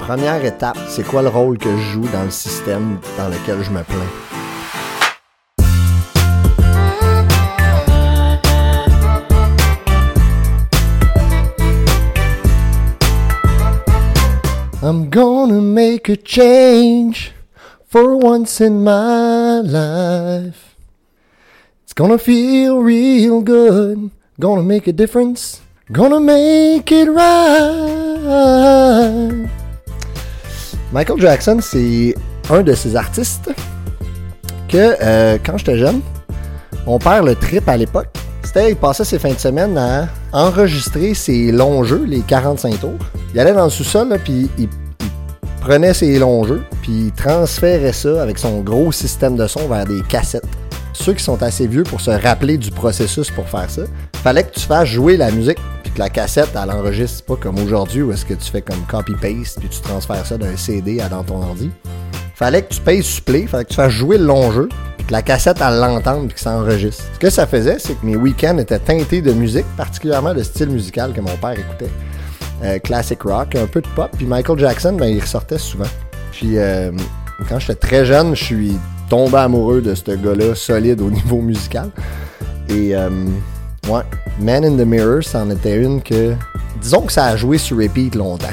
Première étape, c'est quoi le rôle que je joue dans le système dans lequel je me plains? I'm gonna make a change for once in my life. It's gonna feel real good. Gonna make a difference. Gonna make it right. Michael Jackson, c'est un de ces artistes que euh, quand j'étais jeune, mon père le trip à l'époque. C'était, il passait ses fins de semaine à enregistrer ses longs jeux, les 45 tours. Il allait dans le sous-sol, puis il, il prenait ses longs jeux, puis il transférait ça avec son gros système de son vers des cassettes. Ceux qui sont assez vieux pour se rappeler du processus pour faire ça, fallait que tu fasses jouer la musique, puis que la cassette, elle enregistre pas comme aujourd'hui où est-ce que tu fais comme copy-paste, puis tu transfères ça d'un CD à dans ton ordi. Fallait que tu payes supplé, fallait que tu fasses jouer le long jeu, puis que la cassette, elle l'entende, puis que ça enregistre. Ce que ça faisait, c'est que mes week-ends étaient teintés de musique, particulièrement de style musical que mon père écoutait. Euh, classic rock, un peu de pop, puis Michael Jackson, ben, il ressortait souvent. Puis euh, quand j'étais très jeune, je suis tombé amoureux de ce gars-là, solide au niveau musical. Et euh, Man in the Mirror, c'en était une que. Disons que ça a joué sur repeat longtemps.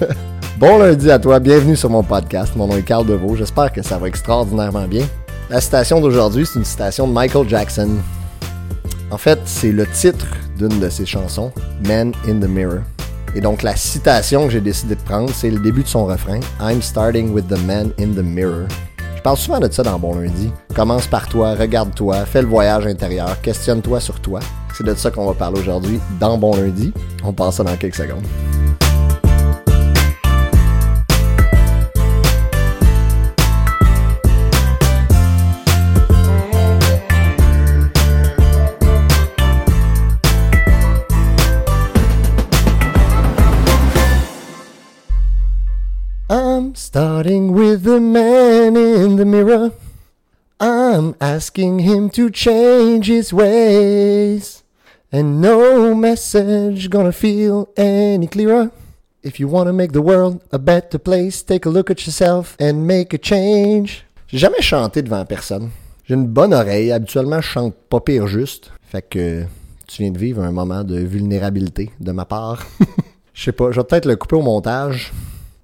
bon lundi à toi, bienvenue sur mon podcast. Mon nom est Carl Deveau, j'espère que ça va extraordinairement bien. La citation d'aujourd'hui, c'est une citation de Michael Jackson. En fait, c'est le titre d'une de ses chansons, Man in the Mirror. Et donc la citation que j'ai décidé de prendre, c'est le début de son refrain, I'm starting with the man in the mirror. Je parle souvent de ça dans Bon Lundi. Commence par toi, regarde-toi, fais le voyage intérieur, questionne-toi sur toi. C'est de ça qu'on va parler aujourd'hui dans Bon Lundi. On passe ça dans quelques secondes. Starting with the man in the mirror. I'm asking him to change his ways. And no message gonna feel any clearer. If you wanna make the world a better place, take a look at yourself and make a change. J'ai jamais chanté devant personne. J'ai une bonne oreille. Habituellement, je chante pas pire juste. Fait que tu viens de vivre un moment de vulnérabilité de ma part. Je sais pas, je vais peut-être le couper au montage.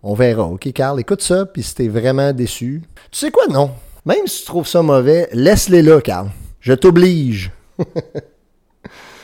On verra, ok, Carl? Écoute ça, puis si t'es vraiment déçu. Tu sais quoi, non? Même si tu trouves ça mauvais, laisse-les là, Carl. Je t'oblige.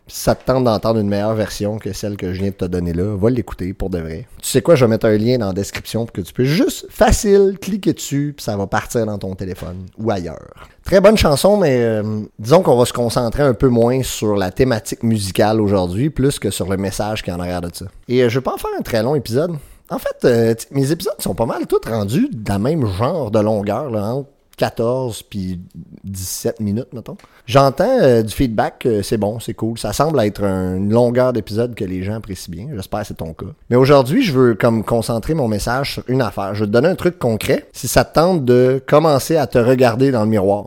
ça te tente d'entendre une meilleure version que celle que je viens de te donner là, va l'écouter pour de vrai. Tu sais quoi, je vais mettre un lien dans la description pour que tu puisses juste facile cliquer dessus, puis ça va partir dans ton téléphone ou ailleurs. Très bonne chanson, mais euh, disons qu'on va se concentrer un peu moins sur la thématique musicale aujourd'hui, plus que sur le message qui en arrière de ça. Et euh, je vais pas en faire un très long épisode. En fait, euh, mes épisodes sont pas mal tous rendus dans le même genre de longueur, entre 14 puis 17 minutes, mettons. J'entends euh, du feedback, euh, c'est bon, c'est cool. Ça semble être un- une longueur d'épisode que les gens apprécient bien. J'espère que c'est ton cas. Mais aujourd'hui, je veux comme concentrer mon message sur une affaire. Je vais te donner un truc concret si ça te tente de commencer à te regarder dans le miroir.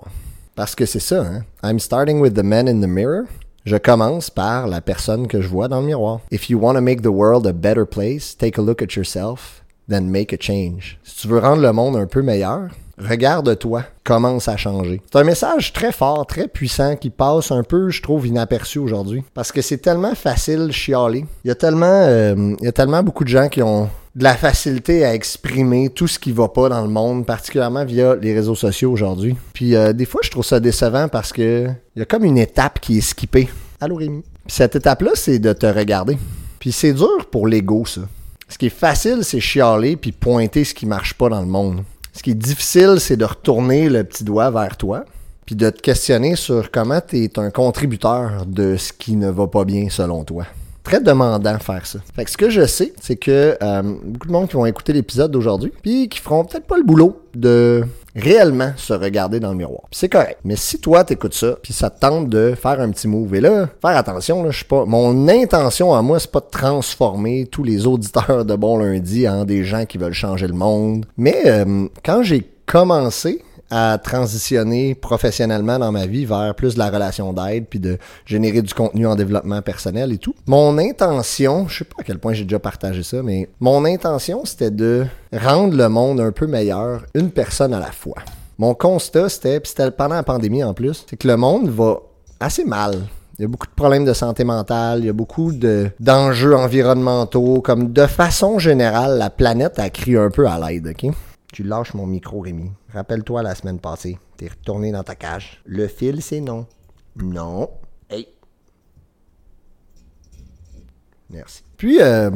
Parce que c'est ça, hein. I'm starting with the man in the mirror. Je commence par la personne que je vois dans le miroir. If you want to make the world a better place, take a look at yourself, then make a change. Si tu veux rendre le monde un peu meilleur, regarde-toi, commence à changer. C'est un message très fort, très puissant qui passe un peu, je trouve, inaperçu aujourd'hui. Parce que c'est tellement facile chialer. Il y a tellement, euh, il y a tellement beaucoup de gens qui ont de la facilité à exprimer tout ce qui va pas dans le monde, particulièrement via les réseaux sociaux aujourd'hui. Puis euh, des fois, je trouve ça décevant parce que il y a comme une étape qui est skippée. Allô Rémi. Puis cette étape-là, c'est de te regarder. Puis c'est dur pour l'ego, ça. Ce qui est facile, c'est chialer puis pointer ce qui marche pas dans le monde. Ce qui est difficile, c'est de retourner le petit doigt vers toi puis de te questionner sur comment tu es un contributeur de ce qui ne va pas bien selon toi. Très demandant faire ça. Fait que ce que je sais, c'est que euh, beaucoup de monde qui vont écouter l'épisode d'aujourd'hui, puis qui feront peut-être pas le boulot de réellement se regarder dans le miroir. C'est correct. Mais si toi t'écoutes ça, puis ça te tente de faire un petit move, et là, faire attention, là, je suis pas. Mon intention à moi, c'est pas de transformer tous les auditeurs de Bon Lundi en des gens qui veulent changer le monde. Mais euh, quand j'ai commencé à transitionner professionnellement dans ma vie vers plus de la relation d'aide, puis de générer du contenu en développement personnel et tout. Mon intention, je sais pas à quel point j'ai déjà partagé ça, mais mon intention, c'était de rendre le monde un peu meilleur, une personne à la fois. Mon constat, c'était, puis c'était pendant la pandémie en plus, c'est que le monde va assez mal. Il y a beaucoup de problèmes de santé mentale, il y a beaucoup de, d'enjeux environnementaux, comme de façon générale, la planète a crié un peu à l'aide, ok? Tu lâches mon micro, Rémi. Rappelle-toi la semaine passée, t'es retourné dans ta cage. Le fil, c'est non. Non. Hey. Merci. Puis, euh,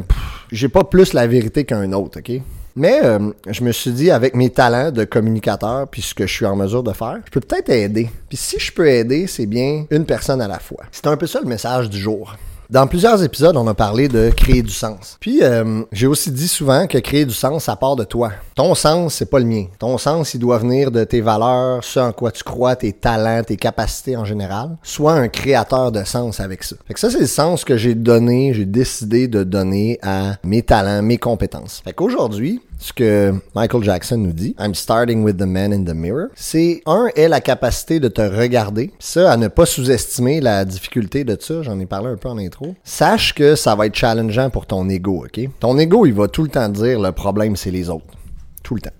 j'ai pas plus la vérité qu'un autre, ok? Mais euh, je me suis dit, avec mes talents de communicateur, puis ce que je suis en mesure de faire, je peux peut-être aider. Puis si je peux aider, c'est bien une personne à la fois. C'est un peu ça le message du jour. Dans plusieurs épisodes, on a parlé de créer du sens. Puis euh, j'ai aussi dit souvent que créer du sens, ça part de toi. Ton sens, c'est pas le mien. Ton sens, il doit venir de tes valeurs, ce en quoi tu crois, tes talents, tes capacités en général. Sois un créateur de sens avec ça. Fait que ça, c'est le sens que j'ai donné, j'ai décidé de donner à mes talents, mes compétences. Fait qu'aujourd'hui, ce que Michael Jackson nous dit, I'm starting with the man in the mirror, c'est un, est la capacité de te regarder. Ça, à ne pas sous-estimer la difficulté de ça, j'en ai parlé un peu en intro. Sache que ça va être challengeant pour ton ego, ok? Ton ego, il va tout le temps dire le problème, c'est les autres.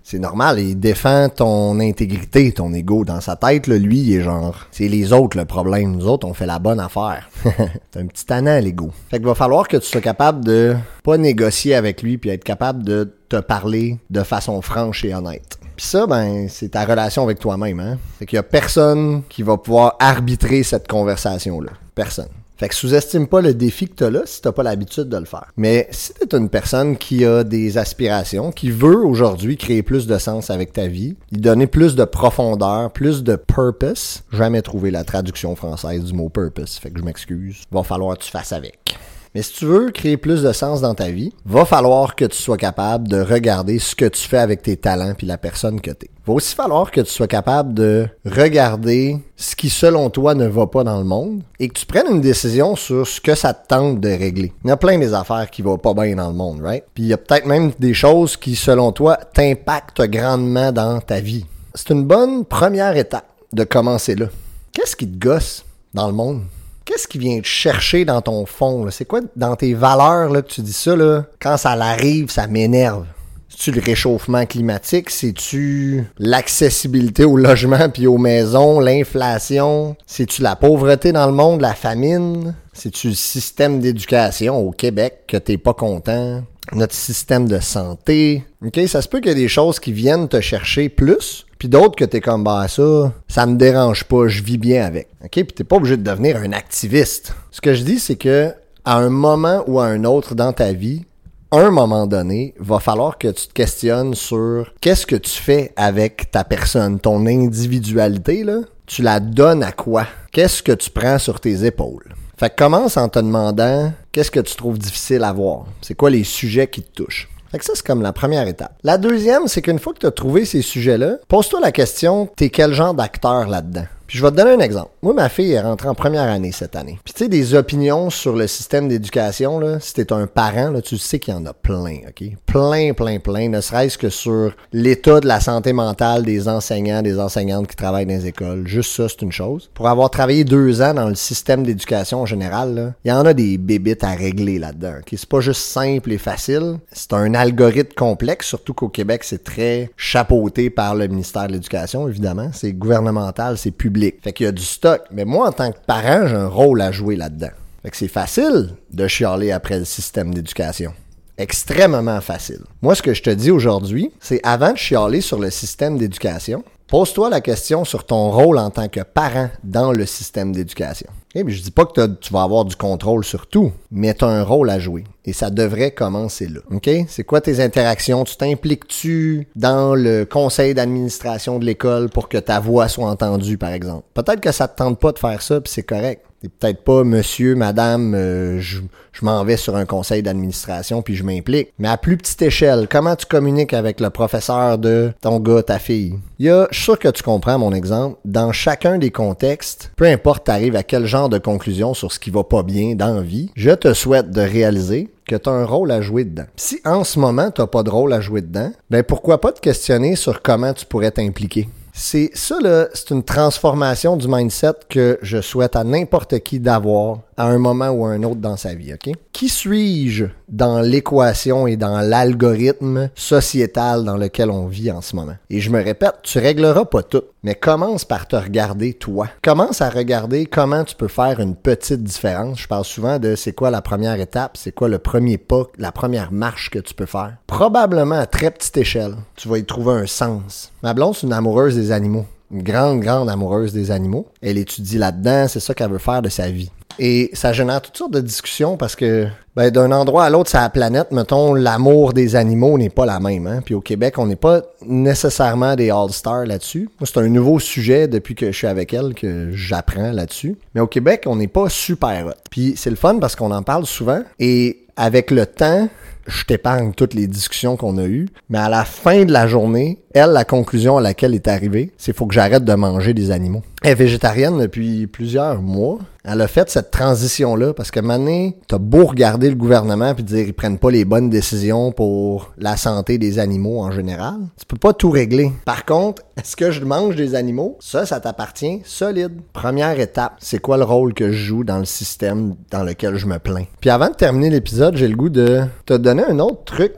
C'est normal, il défend ton intégrité, ton ego. Dans sa tête, lui, il est genre, c'est les autres le problème. Nous autres, on fait la bonne affaire. c'est un petit tannant, l'ego. Fait qu'il va falloir que tu sois capable de pas négocier avec lui puis être capable de te parler de façon franche et honnête. Puis ça, ben, c'est ta relation avec toi-même, hein. Fait qu'il y a personne qui va pouvoir arbitrer cette conversation-là. Personne. Fait que sous-estime pas le défi que t'as là si t'as pas l'habitude de le faire. Mais si t'es une personne qui a des aspirations, qui veut aujourd'hui créer plus de sens avec ta vie, y donner plus de profondeur, plus de purpose, jamais trouvé la traduction française du mot purpose. Fait que je m'excuse. Va falloir que tu fasses avec. Mais si tu veux créer plus de sens dans ta vie, va falloir que tu sois capable de regarder ce que tu fais avec tes talents puis la personne que t'es. Va aussi falloir que tu sois capable de regarder ce qui selon toi ne va pas dans le monde et que tu prennes une décision sur ce que ça te tente de régler. Il y a plein des affaires qui vont pas bien dans le monde, right? Puis il y a peut-être même des choses qui selon toi t'impactent grandement dans ta vie. C'est une bonne première étape de commencer là. Qu'est-ce qui te gosse dans le monde? Qu'est-ce qui vient te chercher dans ton fond? C'est quoi dans tes valeurs là, que tu dis ça? Là, quand ça l'arrive, ça m'énerve. C'est-tu le réchauffement climatique? C'est-tu l'accessibilité au logement puis aux maisons? L'inflation? C'est-tu la pauvreté dans le monde? La famine? C'est-tu le système d'éducation au Québec que t'es pas content? Notre système de santé? OK? Ça se peut qu'il y ait des choses qui viennent te chercher plus, puis d'autres que t'es comme, bah ça, ça me dérange pas, je vis bien avec. OK? Puis t'es pas obligé de devenir un activiste. Ce que je dis, c'est que à un moment ou à un autre dans ta vie, un moment donné, va falloir que tu te questionnes sur qu'est-ce que tu fais avec ta personne, ton individualité, là. Tu la donnes à quoi? Qu'est-ce que tu prends sur tes épaules? Fait que commence en te demandant qu'est-ce que tu trouves difficile à voir? C'est quoi les sujets qui te touchent? Fait que ça, c'est comme la première étape. La deuxième, c'est qu'une fois que tu as trouvé ces sujets-là, pose-toi la question, t'es quel genre d'acteur là-dedans? Puis je vais te donner un exemple. Moi, ma fille est rentrée en première année cette année. Puis tu sais, des opinions sur le système d'éducation, là, si t'es un parent, là, tu sais qu'il y en a plein, OK? Plein, plein, plein, ne serait-ce que sur l'état de la santé mentale des enseignants, des enseignantes qui travaillent dans les écoles. Juste ça, c'est une chose. Pour avoir travaillé deux ans dans le système d'éducation en général, il y en a des bébites à régler là-dedans, OK? C'est pas juste simple et facile. C'est un algorithme complexe, surtout qu'au Québec, c'est très chapeauté par le ministère de l'Éducation, évidemment. C'est gouvernemental, c'est public. Fait qu'il y a du stock. Mais moi, en tant que parent, j'ai un rôle à jouer là-dedans. Fait que c'est facile de chialer après le système d'éducation. Extrêmement facile. Moi, ce que je te dis aujourd'hui, c'est avant de chialer sur le système d'éducation, pose-toi la question sur ton rôle en tant que parent dans le système d'éducation. Eh bien, je dis pas que tu vas avoir du contrôle sur tout, mais tu as un rôle à jouer. Et ça devrait commencer là. OK? C'est quoi tes interactions? Tu t'impliques-tu dans le conseil d'administration de l'école pour que ta voix soit entendue, par exemple? Peut-être que ça te tente pas de faire ça, puis c'est correct. T'es peut-être pas monsieur, madame, euh, je, je m'en vais sur un conseil d'administration puis je m'implique. Mais à plus petite échelle, comment tu communiques avec le professeur de ton gars, ta fille? Il y a, je suis sûr que tu comprends mon exemple, dans chacun des contextes, peu importe t'arrives à quel genre de conclusion sur ce qui va pas bien dans la vie, je te souhaite de réaliser que tu as un rôle à jouer dedans. Si en ce moment tu pas de rôle à jouer dedans, ben pourquoi pas te questionner sur comment tu pourrais t'impliquer? C'est ça, là, c'est une transformation du mindset que je souhaite à n'importe qui d'avoir à un moment ou à un autre dans sa vie, OK? Qui suis-je dans l'équation et dans l'algorithme sociétal dans lequel on vit en ce moment? Et je me répète, tu régleras pas tout, mais commence par te regarder toi. Commence à regarder comment tu peux faire une petite différence. Je parle souvent de c'est quoi la première étape, c'est quoi le premier pas, la première marche que tu peux faire. Probablement à très petite échelle, tu vas y trouver un sens. Ma blonde, c'est une amoureuse des animaux une grande, grande amoureuse des animaux. Elle étudie là-dedans, c'est ça qu'elle veut faire de sa vie. Et ça génère toutes sortes de discussions parce que ben, d'un endroit à l'autre sur la planète, mettons, l'amour des animaux n'est pas la même. Hein? Puis au Québec, on n'est pas nécessairement des All-Stars là-dessus. C'est un nouveau sujet depuis que je suis avec elle que j'apprends là-dessus. Mais au Québec, on n'est pas super hot. Puis c'est le fun parce qu'on en parle souvent. Et avec le temps, je t'épargne toutes les discussions qu'on a eues, mais à la fin de la journée, elle, la conclusion à laquelle elle est arrivée, c'est faut que j'arrête de manger des animaux. Elle est végétarienne depuis plusieurs mois. Elle a fait cette transition-là parce que maintenant, t'as beau regarder le gouvernement puis dire ils prennent pas les bonnes décisions pour la santé des animaux en général. Tu peux pas tout régler. Par contre, est-ce que je mange des animaux? Ça, ça t'appartient solide. Première étape, c'est quoi le rôle que je joue dans le système dans lequel je me plains? Puis avant de terminer l'épisode, j'ai le goût de te donner un autre truc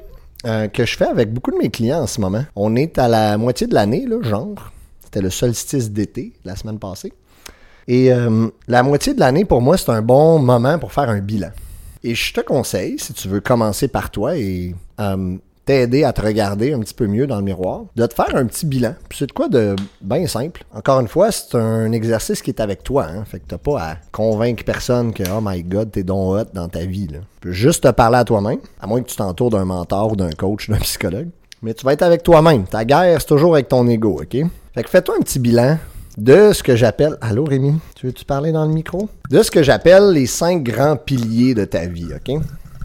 euh, que je fais avec beaucoup de mes clients en ce moment. On est à la moitié de l'année, là, genre. C'était le solstice d'été la semaine passée. Et euh, la moitié de l'année, pour moi, c'est un bon moment pour faire un bilan. Et je te conseille, si tu veux commencer par toi et euh, t'aider à te regarder un petit peu mieux dans le miroir, de te faire un petit bilan. Puis c'est de quoi de bien simple. Encore une fois, c'est un exercice qui est avec toi. Hein? Fait que t'as pas à convaincre personne que oh my god, t'es donc hot dans ta vie. Là. Tu peux juste te parler à toi-même, à moins que tu t'entoures d'un mentor d'un coach, d'un psychologue. Mais tu vas être avec toi-même. Ta guerre, c'est toujours avec ton ego, OK? Fait que fais-toi un petit bilan de ce que j'appelle. Allô Rémi, tu veux-tu parler dans le micro? De ce que j'appelle les cinq grands piliers de ta vie, OK?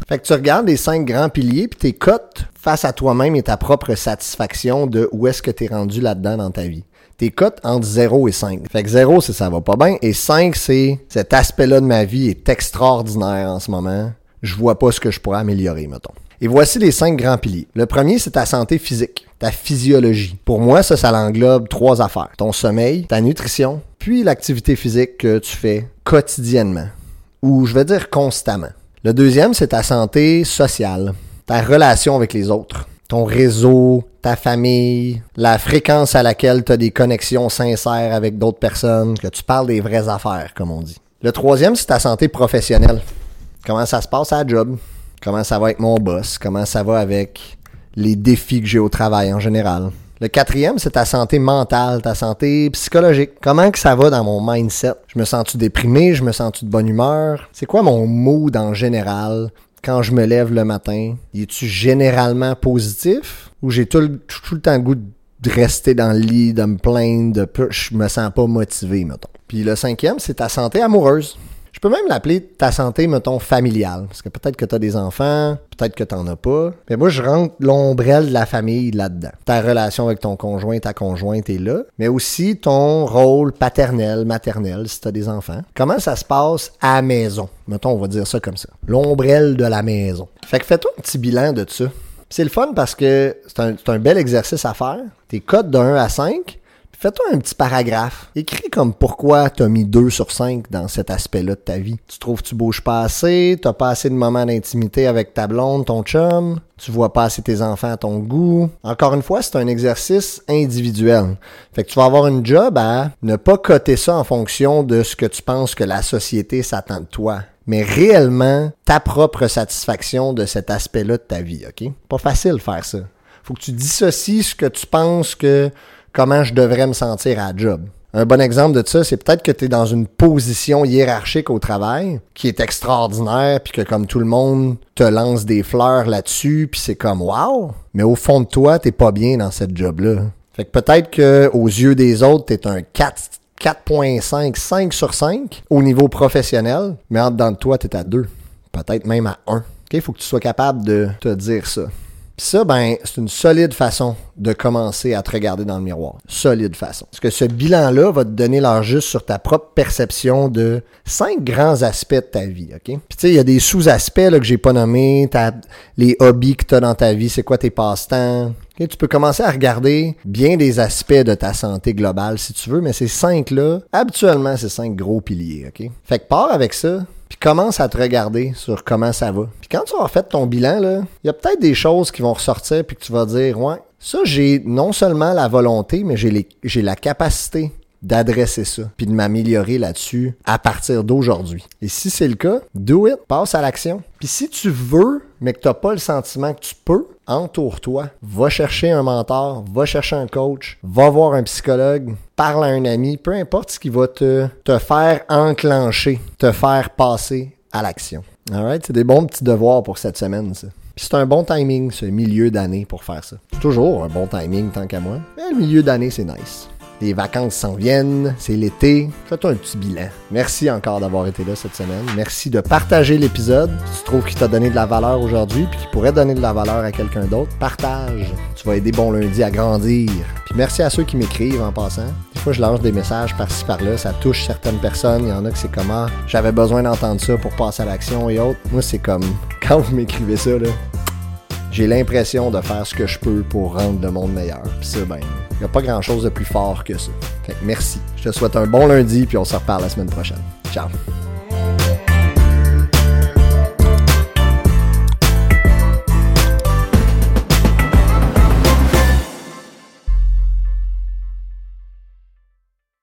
Fait que tu regardes les cinq grands piliers, puis tes cotes face à toi-même et ta propre satisfaction de où est-ce que tu es rendu là-dedans dans ta vie. Tes cotes entre 0 et 5. Fait que 0, c'est ça va pas bien. Et 5, c'est cet aspect-là de ma vie est extraordinaire en ce moment. Je vois pas ce que je pourrais améliorer, mettons. Et voici les cinq grands piliers. Le premier, c'est ta santé physique, ta physiologie. Pour moi, ça, ça l'englobe trois affaires. Ton sommeil, ta nutrition, puis l'activité physique que tu fais quotidiennement. Ou je vais dire constamment. Le deuxième, c'est ta santé sociale, ta relation avec les autres, ton réseau, ta famille, la fréquence à laquelle tu as des connexions sincères avec d'autres personnes, que tu parles des vraies affaires, comme on dit. Le troisième, c'est ta santé professionnelle. Comment ça se passe à la job? Comment ça va avec mon boss? Comment ça va avec les défis que j'ai au travail en général? Le quatrième, c'est ta santé mentale, ta santé psychologique. Comment que ça va dans mon mindset? Je me sens-tu déprimé? Je me sens-tu de bonne humeur? C'est quoi mon mood en général? Quand je me lève le matin? Es-tu généralement positif? Ou j'ai tout, le- tout le temps le goût de rester dans le lit, de me plaindre, de je me sens pas motivé, mettons. Puis le cinquième, c'est ta santé amoureuse. Je peux même l'appeler ta santé, mettons, familiale. Parce que peut-être que tu as des enfants, peut-être que tu as pas. Mais moi, je rentre l'ombrelle de la famille là-dedans. Ta relation avec ton conjoint, ta conjointe est là. Mais aussi ton rôle paternel, maternel, si tu as des enfants. Comment ça se passe à la maison? Mettons, on va dire ça comme ça. L'ombrelle de la maison. Fait que fais-toi un petit bilan de ça. C'est le fun parce que c'est un, c'est un bel exercice à faire. Tes codes de 1 à 5, Fais-toi un petit paragraphe. Écris comme pourquoi tu as mis 2 sur 5 dans cet aspect-là de ta vie. Tu trouves que tu bouges pas assez, tu pas assez de moments d'intimité avec ta blonde, ton chum, tu vois pas assez tes enfants à ton goût? Encore une fois, c'est un exercice individuel. Fait que tu vas avoir une job à ne pas coter ça en fonction de ce que tu penses que la société s'attend de toi mais réellement ta propre satisfaction de cet aspect-là de ta vie, OK? Pas facile de faire ça. Faut que tu dissocies ce que tu penses que comment je devrais me sentir à job. Un bon exemple de ça, c'est peut-être que tu es dans une position hiérarchique au travail qui est extraordinaire, puis que comme tout le monde te lance des fleurs là-dessus, puis c'est comme wow, mais au fond de toi, t'es pas bien dans cette job-là. Fait que peut-être que aux yeux des autres, t'es un 4 4.5, 5 sur 5 au niveau professionnel, mais en dedans de toi, t'es à 2. Peut-être même à 1. Il faut que tu sois capable de te dire ça. Puis ça, ben, c'est une solide façon de commencer à te regarder dans le miroir. Solide façon. Parce que ce bilan-là va te donner l'heure juste sur ta propre perception de cinq grands aspects de ta vie, OK? Puis tu sais, il y a des sous-aspects que j'ai pas nommés, t'as les hobbies que tu as dans ta vie, c'est quoi tes passe-temps, Ok, Tu peux commencer à regarder bien des aspects de ta santé globale si tu veux, mais ces cinq-là, habituellement, c'est cinq gros piliers. ok? Fait que pars avec ça, puis commence à te regarder sur comment ça va. Puis quand tu auras fait ton bilan, il y a peut-être des choses qui vont ressortir puis que tu vas dire, ouais, ça, j'ai non seulement la volonté, mais j'ai la capacité d'adresser ça, puis de m'améliorer là-dessus à partir d'aujourd'hui. Et si c'est le cas, do it, passe à l'action. Puis si tu veux, mais que tu n'as pas le sentiment que tu peux, entoure-toi, va chercher un mentor, va chercher un coach, va voir un psychologue, parle à un ami, peu importe ce qui va te, te faire enclencher, te faire passer à l'action. Alright, c'est des bons petits devoirs pour cette semaine, ça. Puis c'est un bon timing, ce milieu d'année pour faire ça. C'est toujours un bon timing tant qu'à moi. Mais le milieu d'année, c'est nice. Les vacances s'en viennent, c'est l'été. Fais-toi un petit bilan. Merci encore d'avoir été là cette semaine. Merci de partager l'épisode. Si tu trouves qu'il t'a donné de la valeur aujourd'hui puis qu'il pourrait donner de la valeur à quelqu'un d'autre, partage. Tu vas aider Bon Lundi à grandir. Puis merci à ceux qui m'écrivent en passant. Des fois, je lance des messages par-ci par-là. Ça touche certaines personnes. Il y en a que c'est comment j'avais besoin d'entendre ça pour passer à l'action et autres. Moi, c'est comme quand vous m'écrivez ça, là, j'ai l'impression de faire ce que je peux pour rendre le monde meilleur. Puis ça, ben, il n'y a pas grand chose de plus fort que ça. Fait que merci. Je te souhaite un bon lundi, puis on se reparle la semaine prochaine. Ciao.